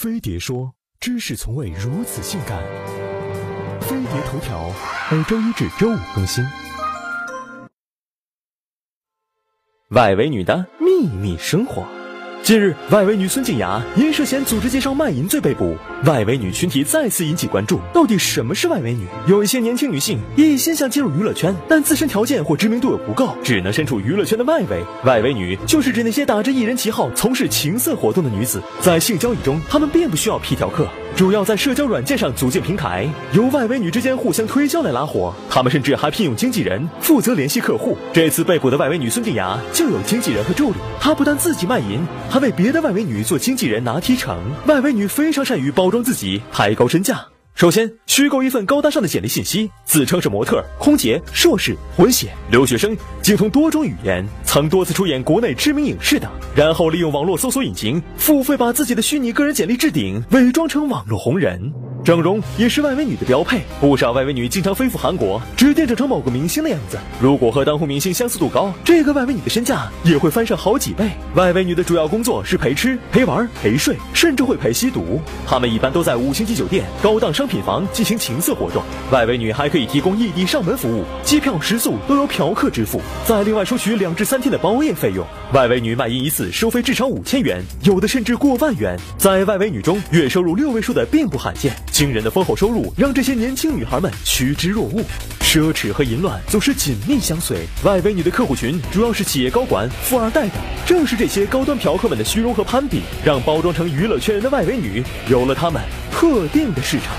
飞碟说：“知识从未如此性感。”飞碟头条每周一至周五更新。外围女的秘密生活。近日，外围女孙静雅因涉嫌组织介绍卖淫罪被捕，外围女群体再次引起关注。到底什么是外围女？有一些年轻女性一心想进入娱乐圈，但自身条件或知名度又不够，只能身处娱乐圈的外围。外围女就是指那些打着艺人旗号从事情色活动的女子，在性交易中，她们并不需要皮条客。主要在社交软件上组建平台，由外围女之间互相推销来拉活。他们甚至还聘用经纪人负责联系客户。这次被捕的外围女孙静雅就有经纪人和助理。她不但自己卖淫，还为别的外围女做经纪人拿提成。外围女非常善于包装自己，抬高身价。首先，虚构一份高大上的简历信息，自称是模特、空姐、硕士、混血、留学生，精通多种语言，曾多次出演国内知名影视等。然后利用网络搜索引擎付费把自己的虚拟个人简历置顶，伪装成网络红人。整容也是外围女的标配，不少外围女经常飞赴韩国，只垫整成某个明星的样子。如果和当红明星相似度高，这个外围女的身价也会翻上好几倍。外围女的主要工作是陪吃、陪玩、陪睡，甚至会陪吸毒。她们一般都在五星级酒店、高档商品房进行情色活动。外围女还可以提供异地上门服务，机票、食宿都由嫖客支付，再另外收取两至三天的包夜费用。外围女卖淫一次收费至少五千元，有的甚至过万元。在外围女中，月收入六位数的并不罕见。惊人的丰厚收入让这些年轻女孩们趋之若鹜，奢侈和淫乱总是紧密相随。外围女的客户群主要是企业高管、富二代等，正是这些高端嫖客们的虚荣和攀比，让包装成娱乐圈人的外围女有了他们特定的市场。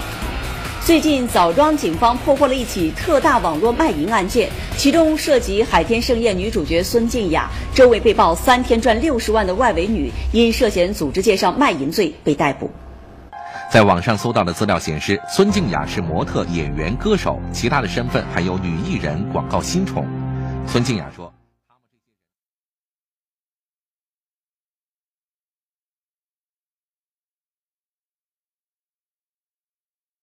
最近，枣庄警方破获了一起特大网络卖淫案件，其中涉及《海天盛宴》女主角孙静雅，周围被曝三天赚六十万的外围女，因涉嫌组织介绍卖淫罪被逮捕。在网上搜到的资料显示，孙静雅是模特、演员、歌手，其他的身份还有女艺人、广告新宠。孙静雅说。